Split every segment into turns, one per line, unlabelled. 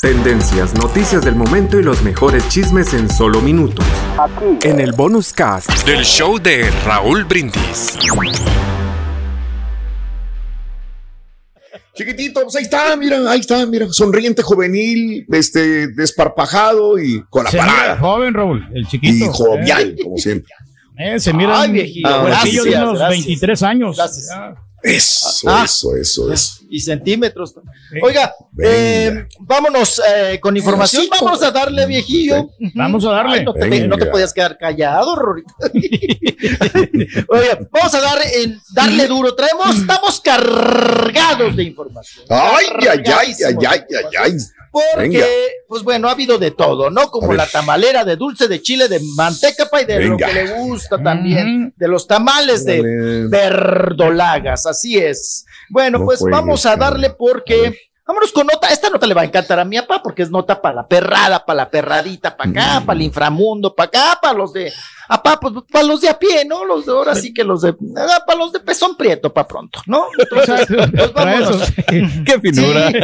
Tendencias, noticias del momento y los mejores chismes en solo minutos. Aquí. En el bonus cast del show de Raúl Brindis.
Chiquitito, pues ahí está, mira, ahí está, mira, sonriente, juvenil, este, desparpajado y con la
Se
parada.
mira joven, Raúl, el chiquito.
Y jovial, como siempre.
Eh, se mira
Ay,
un
viejillo,
huerquillo de
gracias,
unos
gracias.
23 años.
Gracias.
Ya.
Eso,
Ah.
eso, eso, eso.
y centímetros. Oiga, eh, vámonos eh, con información. Vámonos a darle, viejillo.
Vamos a darle.
Ay, no, te, no te podías quedar callado, Rorito. Oiga, vamos a dar, en- darle duro. Traemos, estamos cargados de información.
Ay, ay, ay, ay, ay,
de
ay, ay.
Porque,
Venga.
pues bueno, ha habido de todo, ¿no? Como la tamalera de dulce de chile, de manteca, pa, y de
Venga.
lo que le gusta también,
Ujú.
de los tamales de
Órale.
verdolagas, así es. Bueno,
No
pues vamos a darle porque. Vámonos con nota. Esta nota le va a encantar a mi papá porque es nota para la perrada, para la perradita, para acá,
Mm.
para el inframundo, para acá, para los de. Apá, pues para los de a pie, ¿no? Los de ahora sí que los de. ah, Para los de pezón prieto, para pronto, ¿no? Entonces, pues vámonos.
eso.
Qué finura.
Sí.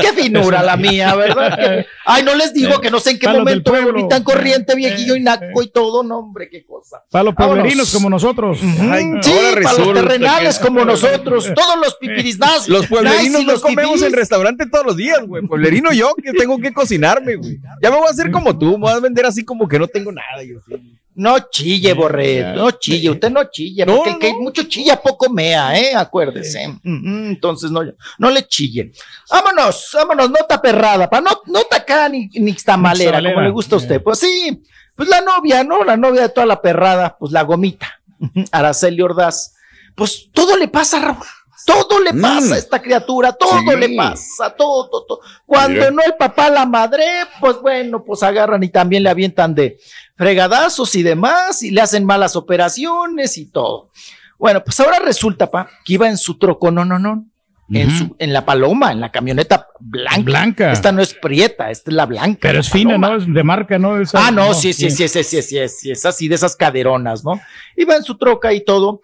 Qué finura la mía, ¿verdad? Que- Ay, no les digo que no sé en qué
Para los
momento me volví tan corriente, viejillo y naco y todo, no, hombre, qué cosa.
Para los pueblerinos como nosotros.
Ay,
Sí,
ahora
para los terrenales
que-
como nosotros, todos los pipirisnás.
Los pueblerinos no
los
comemos en restaurante todos los días, güey. Pueblerino yo que tengo que cocinarme, güey. Ya me voy a hacer como tú, me voy a vender así como que no tengo nada. Yo, sí.
No chille, Borre, no chille, usted no chille,
No,
porque el que
no.
mucho chilla poco mea, ¿eh? Acuérdese. Entonces no, no le chillen. Vámonos, vámonos, nota perrada, para no, nota acá ni, ni tamalera, como le gusta a usted. Pues sí, pues la novia, ¿no? La novia de toda la perrada, pues la gomita, Araceli Ordaz. Pues todo le pasa, Raúl. Todo le
Mm.
pasa a esta criatura, todo
Sí.
le pasa, todo, todo, todo. Cuando no el papá, la madre, pues bueno, pues agarran y también le avientan de fregadazos y demás, y le hacen malas operaciones y todo. Bueno, pues ahora resulta, pa, que iba en su troco, no, no, no, en, su, en la paloma, en la camioneta blanca.
Blanca.
Esta no es prieta, esta es la blanca.
Pero
la
es fina,
paloma.
¿no? Es de marca, ¿no? Esa-
Ah, no, sí, sí, sí, sí, sí, sí, sí, es así de esas caderonas, ¿no? Iba en su troca y todo,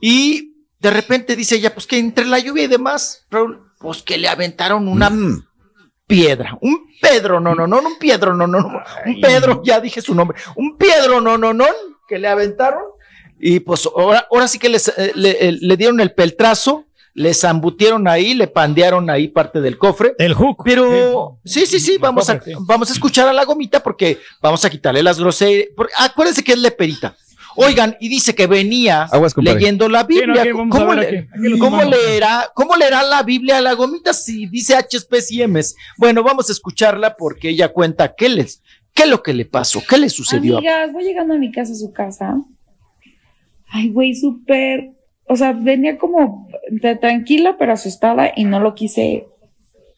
y de repente dice ella, pues que entre la lluvia y demás, Raúl, pues que le aventaron una
Mm.
piedra, un Pedro, no, no, no, un Pedro, no, no, no, un Pedro, ya dije su nombre, un Pedro, no, no, no, que le aventaron, y pues ahora, ahora sí que les, eh, le, eh, le dieron el peltrazo, le zambutieron ahí, le pandearon ahí parte del cofre,
El hook.
pero sí, sí, sí, vamos a,
sí.
vamos a escuchar a la gomita porque vamos a quitarle las groserías. Acuérdense que es leperita. Oigan, y dice que venía
Aguas,
leyendo la
Sí, no,
Biblia. ¿Cómo,
ver
le-
aquí, aquí lo
cómo
tomamos.
leerá, ¿Cómo leerá la Biblia a la gomita si dice HPs y Ms? Bueno, vamos a escucharla porque ella cuenta qué les, qué es lo que le pasó, qué le sucedió.
Amigas, voy llegando a mi casa, a su casa. Ay, güey, súper. O sea, venía como de- tranquila pero asustada y no lo quise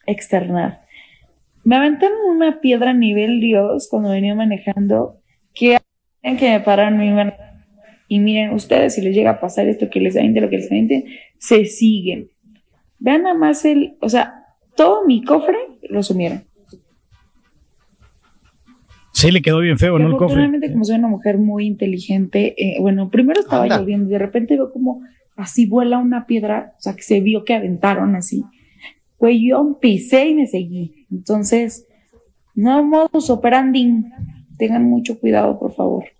externar. Me aventaron una piedra a nivel Dios cuando venía manejando que que me pararan mi mano. Y miren, ustedes, si les llega a pasar esto que les aviente, lo que les aviente, se siguen. Vean nada más el, o sea, todo mi cofre lo sumieron.
Sí, le quedó bien feo, ¿no? El cofre.
Afortunadamente, como soy una mujer muy inteligente, eh, bueno, primero estaba
Anda.
lloviendo y de repente veo como así vuela una piedra, o sea, que se vio que aventaron así. Güey, yo pisé y me seguí. Entonces, no modus operandi. Tengan mucho cuidado, por favor.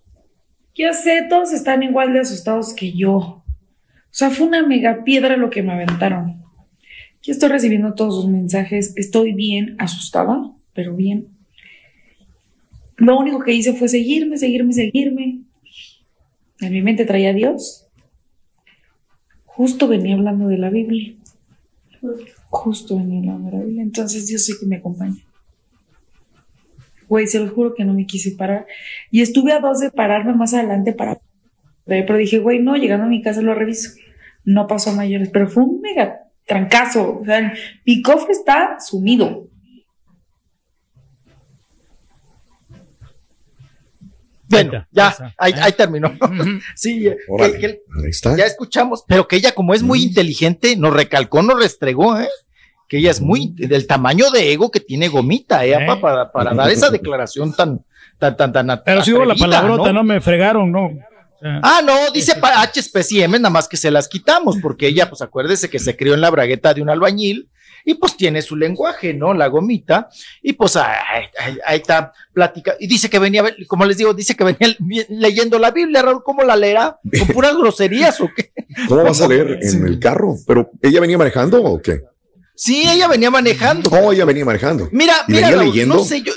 Ya sé, todos están igual de asustados que yo. O sea, fue una mega piedra lo que me aventaron. Yo estoy recibiendo todos sus mensajes. Estoy bien asustada, pero bien. Lo único que hice fue seguirme, seguirme, seguirme. En mi mente traía a Dios. Justo venía hablando de la Biblia. Justo venía hablando de la Biblia. Entonces Dios sí que me acompaña. Güey, se lo juro que no me quise parar. Y estuve a dos de pararme más adelante para ver, pero dije, güey, no, llegando a mi casa lo reviso. No pasó a mayores, pero fue un mega trancazo. O sea, mi cofre está sumido.
Bueno, ya,
ahí
ahí, terminó. Sí, eh,
Órale.
que- que-
Ahí está.
ya escuchamos, pero que ella como es muy inteligente, nos recalcó, nos restregó, ¿eh? Que ella es muy del tamaño de ego que tiene Gomita, ¿eh?
¿Eh?
Para, para dar esa declaración tan, tan, tan, tan
Pero sí hubo la palabrota, ¿no? Me fregaron, ¿no?
Ah, no, dice para HSPCM, nada más que se las quitamos, porque ella, pues acuérdese que se crió en la bragueta de un albañil y pues tiene su lenguaje, ¿no? La gomita, y pues ahí, ahí- ahí está plática, y dice que venía, como les digo, dice que venía leyendo la Biblia, Raúl, ¿cómo la leerá? ¿Con puras groserías o qué?
¿Cómo vas a leer en el carro? ¿Pero ella venía manejando o qué?
Sí, ella venía manejando.
No, ella venía manejando.
Mira,
¿Y
mira,
venía
Raúl,
leyendo?
no sé, yo,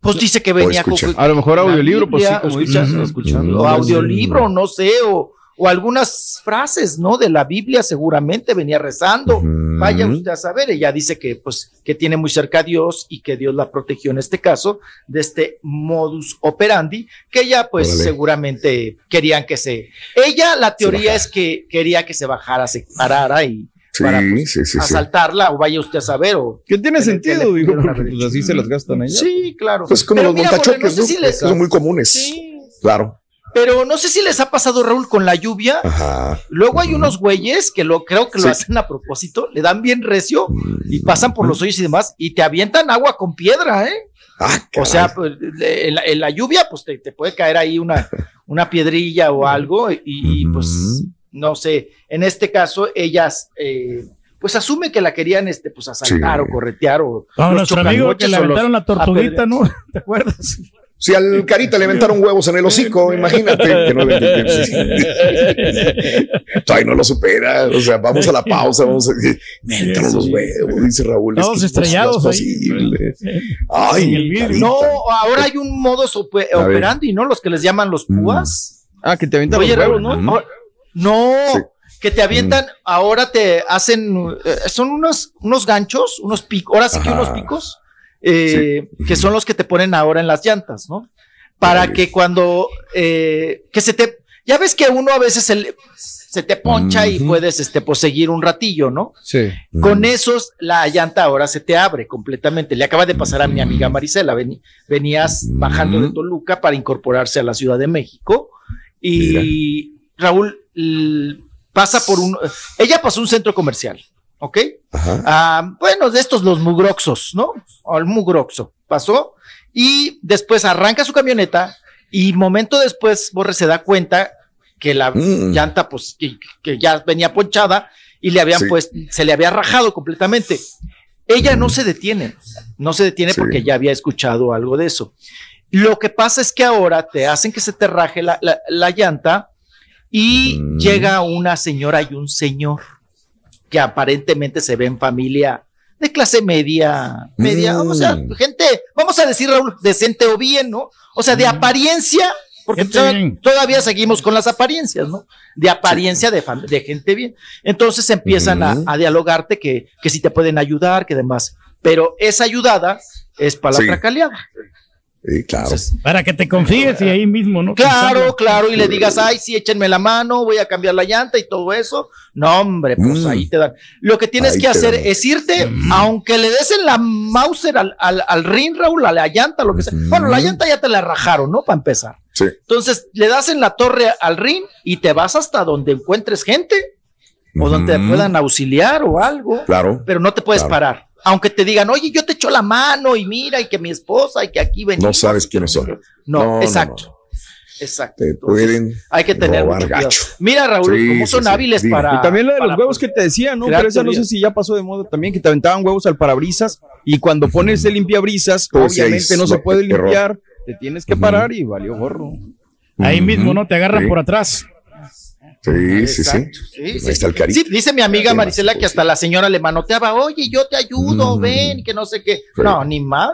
pues dice que venía
A lo mejor audiolibro, pues sí, como
o
dices,
escuchando,
escuchando.
o audiolibro, no sé, o, o algunas frases, ¿no? De la Biblia seguramente venía rezando. Vaya usted a saber, ella dice que pues que tiene muy cerca a Dios y que Dios la protegió en este caso de este modus operandi que ella pues
Órale.
seguramente querían que se ella la teoría es que quería que se bajara, se parara y
Sí,
para, pues,
sí, sí, sí.
asaltarla o vaya usted a saber o
Que tiene sentido, digo, porque pues así se las gastan allá.
sí, claro.
Pues como
Pero
los
mira,
montachoques,
no
¿no?
sé si les-
Son muy comunes.
Sí,
Claro.
pero no sé si les ha pasado Raúl con la lluvia
Ajá.
Luego hay unos güeyes que lo creo que lo
Sí.
hacen a propósito, le dan bien recio y
Mm.
pasan por los hoyos y demás y te avientan agua con piedra, ¿eh?
Ah,
O sea, pues, en, la, en la lluvia, pues te, te puede caer ahí una, una piedrilla o algo y, y, pues. No sé, en este caso ellas eh, pues asume que la querían este pues asaltar
Sí.
o corretear o
nuestro amigo que le aventaron la tortuguita, ¿no? ¿Te acuerdas?
Si al Carita le aventaron huevos en el hocico, imagínate que no le Todavía no lo supera. O sea, vamos a la pausa, vamos a me entran los huevos, dice Raúl. Es
Todos
que
estrellados
no es
ahí.
posible. Ay.
No, ahora hay un modus operandi, ¿no? Los que les llaman los
Mm.
púas.
Ah, que te avientan
Oye,
los huevos,
Raúl,
¿no?
No,
Sí.
que te avientan, ahora te hacen, eh, son unos, unos ganchos, unos picos, ahora sí que
Ajá.
unos picos, eh, que son los que te ponen ahora en las llantas, ¿no? Para que cuando, eh, que se te, ya ves que uno a veces se, le- se te poncha y puedes, este, pues seguir un ratillo, ¿no?
Sí.
Mm.
Con esos, la llanta ahora se te abre completamente. Le acaba de pasar a mi amiga Marisela. Venías
Mm.
bajando de Toluca para incorporarse a la Ciudad de México. Y Raúl pasa por un. Ella pasó un centro comercial, ¿ok? Ah, bueno, de estos los mugroxos, ¿no? O el mugroxo. Pasó y después arranca su camioneta y momento después Borre se da cuenta que la
Mm.
llanta, pues, que, que ya venía ponchada y le habían
Sí.
pues, se le había rajado completamente. Ella no se detiene, no se detiene
Sí.
porque ya había escuchado algo de eso. Lo que pasa es que ahora te hacen que se te raje la, la- la llanta y
Mm.
llega una señora y un señor que aparentemente se ve en familia de clase media, media,
Mm.
o sea, gente, vamos a decir Raúl, decente o bien, ¿no? O sea, de apariencia, porque todavía seguimos con las apariencias, ¿no? De apariencia de, gente bien. Entonces empiezan a- dialogarte que, que si te pueden ayudar, que demás. Pero esa ayudada es para
Sí.
la tracaleada.
Sí, claro.
Entonces,
Para que te confíes y ahí mismo, ¿no?
Claro, claro, y le digas, ay, sí, échenme la mano, voy a cambiar la llanta y todo eso. No, hombre, pues
Mm.
ahí te dan. Lo que tienes
Ahí
que hacer
dan.
es irte, aunque le des en la Mauser al, al, al ring, Raúl, a la llanta, lo que sea. Bueno, la llanta ya te la rajaron, ¿no? Para empezar.
Sí.
Entonces, le das en la torre al ring y te vas hasta donde encuentres gente o donde te puedan auxiliar o algo,
Claro.
pero no te puedes
Claro.
parar. Aunque te digan, oye, yo te echo la mano y mira, y que mi esposa y que aquí venimos.
No sabes quiénes son. No,
exacto.
no.
Exacto.
Te
Entonces,
pueden.
hay que tener
robar gacho.
Mira, Raúl,
Sí,
cómo son
sí.
hábiles
Dime.
para.
Y también lo de los huevos que te decía, ¿no? Pero esa no sé si ya pasó de moda también, que te aventaban huevos al parabrisas y cuando pones el limpiabrisas,
Pues
obviamente no se puede
error.
limpiar, te tienes que parar y valió gorro.
Ahí mismo, ¿no? Te agarran
Sí.
por atrás.
Sí, sí, sí.
Sí, sí.
Ahí está el carita.
Sí, dice mi amiga
¿Qué más
Marisela
se
que hasta la señora le manoteaba, oye, yo te ayudo,
Mm.
ven, que no sé qué.
Sí.
No, ni más,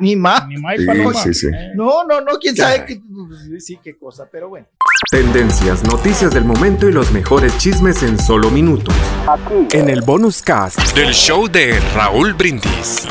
ni más.
Ni más
Sí,
paloma.
sí, sí.
Eh,
No, no, no, quién sabe qué, sí, qué cosa, pero bueno.
Tendencias, noticias del momento y los mejores chismes en solo minutos. En el bonus cast del show de Raúl Brindis.